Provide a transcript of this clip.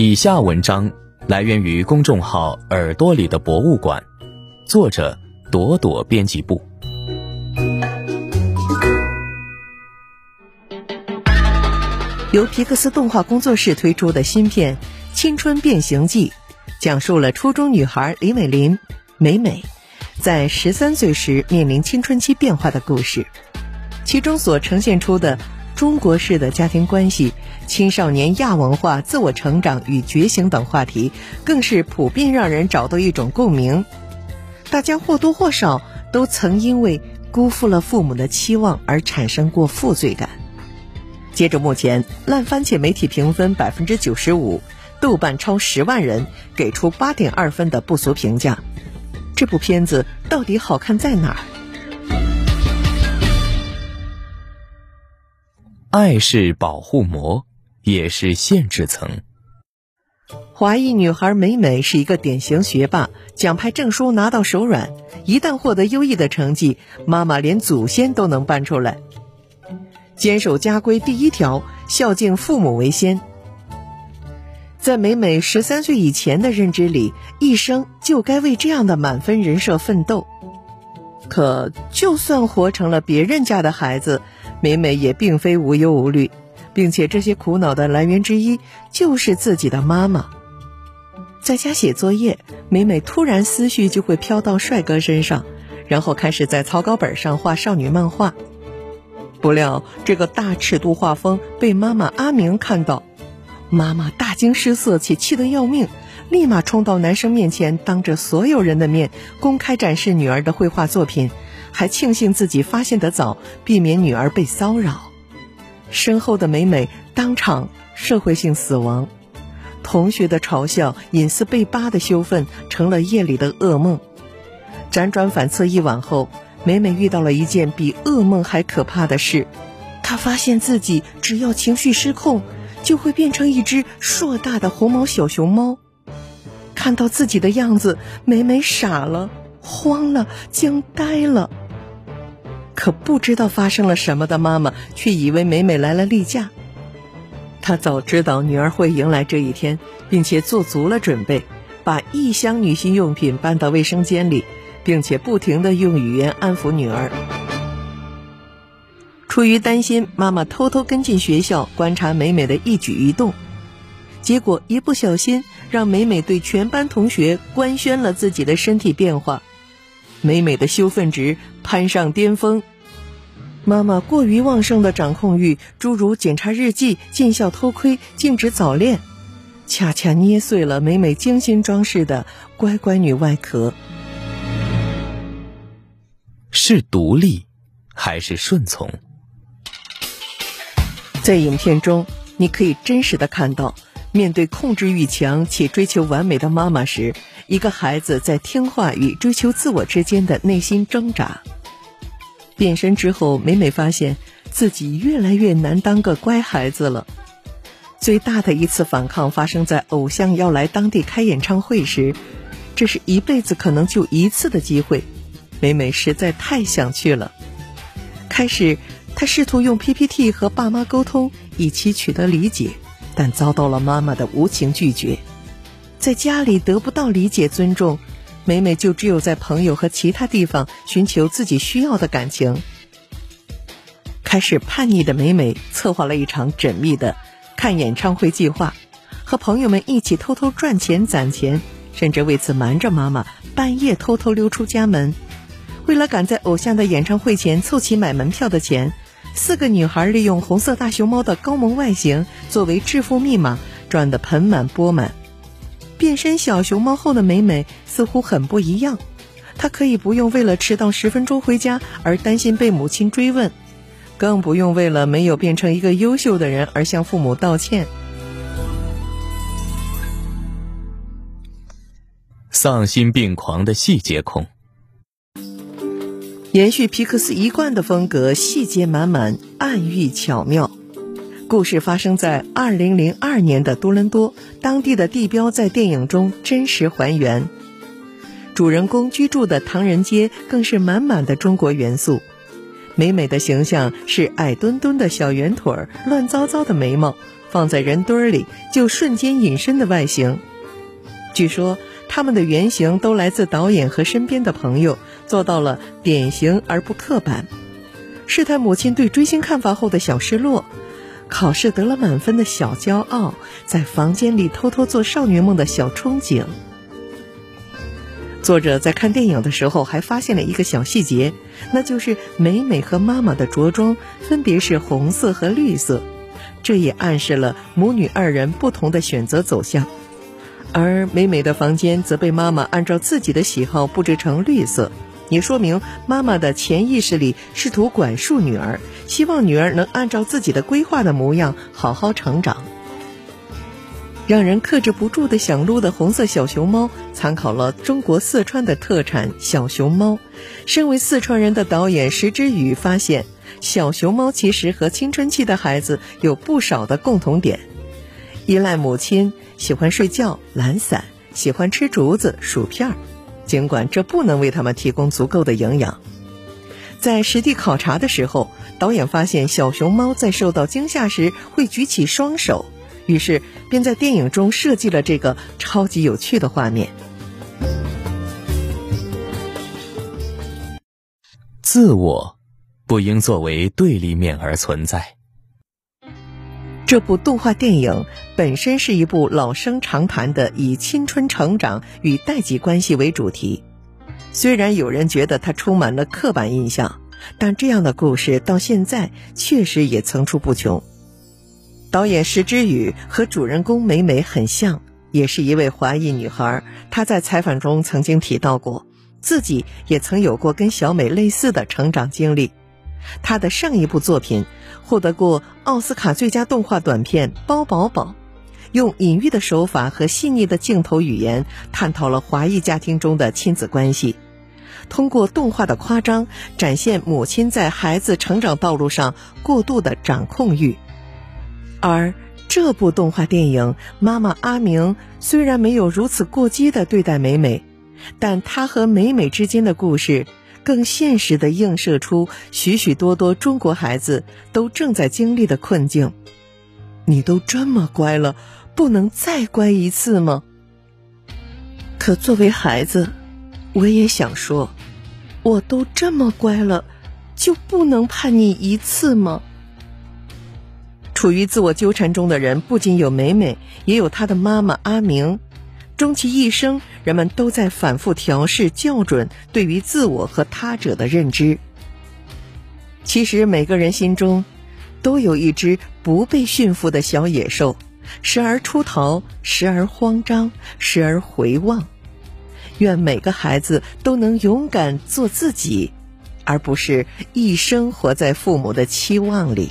以下文章来源于公众号“耳朵里的博物馆”，作者朵朵编辑部。由皮克斯动画工作室推出的新片《青春变形记》，讲述了初中女孩李美林美美在十三岁时面临青春期变化的故事。其中所呈现出的中国式的家庭关系、青少年亚文化、自我成长与觉醒等话题，更是普遍让人找到一种共鸣。大家或多或少都曾因为辜负了父母的期望而产生过负罪感。截至目前，烂番茄媒体评分百分之九十五，豆瓣超十万人给出八点二分的不俗评价。这部片子到底好看在哪儿？爱是保护膜，也是限制层。华裔女孩美美是一个典型学霸，奖牌证书拿到手软。一旦获得优异的成绩，妈妈连祖先都能搬出来。坚守家规第一条，孝敬父母为先。在美美十三岁以前的认知里，一生就该为这样的满分人设奋斗。可就算活成了别人家的孩子，美美也并非无忧无虑，并且这些苦恼的来源之一就是自己的妈妈。在家写作业，美美突然思绪就会飘到帅哥身上，然后开始在草稿本上画少女漫画。不料，这个大尺度画风被妈妈阿明看到，妈妈大惊失色且气得要命，立马冲到男生面前，当着所有人的面公开展示女儿的绘画作品，还庆幸自己发现得早，避免女儿被骚扰。身后的美美当场社会性死亡，同学的嘲笑、隐私被扒的羞愤，成了夜里的噩梦。辗转反侧一晚后。美美遇到了一件比噩梦还可怕的事，她发现自己只要情绪失控，就会变成一只硕大的红毛小熊猫。看到自己的样子，美美傻了，慌了，惊呆了。可不知道发生了什么的妈妈却以为美美来了例假。她早知道女儿会迎来这一天，并且做足了准备，把一箱女性用品搬到卫生间里。并且不停的用语言安抚女儿。出于担心，妈妈偷偷跟进学校观察美美的一举一动，结果一不小心让美美对全班同学官宣了自己的身体变化，美美的羞愤值攀上巅峰。妈妈过于旺盛的掌控欲，诸如检查日记、进校偷窥、禁止早恋，恰恰捏碎了美美精心装饰的乖乖女外壳。是独立，还是顺从？在影片中，你可以真实的看到，面对控制欲强且追求完美的妈妈时，一个孩子在听话与追求自我之间的内心挣扎。变身之后，美美发现自己越来越难当个乖孩子了。最大的一次反抗发生在偶像要来当地开演唱会时，这是一辈子可能就一次的机会。美美实在太想去了。开始，她试图用 PPT 和爸妈沟通，以期取得理解，但遭到了妈妈的无情拒绝。在家里得不到理解尊重，美美就只有在朋友和其他地方寻求自己需要的感情。开始叛逆的美美策划了一场缜密的看演唱会计划，和朋友们一起偷偷赚钱攒钱，甚至为此瞒着妈妈，半夜偷偷溜出家门。为了赶在偶像的演唱会前凑齐买门票的钱，四个女孩利用红色大熊猫的高萌外形作为致富密码，赚得盆满钵满。变身小熊猫后的美美似乎很不一样，她可以不用为了迟到十分钟回家而担心被母亲追问，更不用为了没有变成一个优秀的人而向父母道歉。丧心病狂的细节控。延续皮克斯一贯的风格，细节满满，暗喻巧妙。故事发生在二零零二年的多伦多，当地的地标在电影中真实还原。主人公居住的唐人街更是满满的中国元素。美美的形象是矮墩墩的小圆腿儿、乱糟糟的眉毛，放在人堆儿里就瞬间隐身的外形。据说他们的原型都来自导演和身边的朋友，做到了典型而不刻板。是他母亲对追星看法后的小失落，考试得了满分的小骄傲，在房间里偷偷做少女梦的小憧憬。作者在看电影的时候还发现了一个小细节，那就是美美和妈妈的着装分别是红色和绿色，这也暗示了母女二人不同的选择走向。而美美的房间则被妈妈按照自己的喜好布置成绿色，也说明妈妈的潜意识里试图管束女儿，希望女儿能按照自己的规划的模样好好成长。让人克制不住的想撸的红色小熊猫，参考了中国四川的特产小熊猫。身为四川人的导演石之宇发现，小熊猫其实和青春期的孩子有不少的共同点：依赖母亲，喜欢睡觉、懒散，喜欢吃竹子、薯片儿。尽管这不能为他们提供足够的营养，在实地考察的时候，导演发现小熊猫在受到惊吓时会举起双手。于是，便在电影中设计了这个超级有趣的画面。自我不应作为对立面而存在。这部动画电影本身是一部老生常谈的以青春成长与代际关系为主题。虽然有人觉得它充满了刻板印象，但这样的故事到现在确实也层出不穷。导演石之宇和主人公美美很像，也是一位华裔女孩。她在采访中曾经提到过，自己也曾有过跟小美类似的成长经历。她的上一部作品获得过奥斯卡最佳动画短片《包宝宝》，用隐喻的手法和细腻的镜头语言，探讨了华裔家庭中的亲子关系。通过动画的夸张，展现母亲在孩子成长道路上过度的掌控欲。而这部动画电影，妈妈阿明虽然没有如此过激的对待美美，但她和美美之间的故事，更现实的映射出许许多多中国孩子都正在经历的困境。你都这么乖了，不能再乖一次吗？可作为孩子，我也想说，我都这么乖了，就不能叛逆一次吗？处于自我纠缠中的人，不仅有美美，也有她的妈妈阿明。终其一生，人们都在反复调试、校准对于自我和他者的认知。其实，每个人心中都有一只不被驯服的小野兽，时而出逃，时而慌张，时而回望。愿每个孩子都能勇敢做自己，而不是一生活在父母的期望里。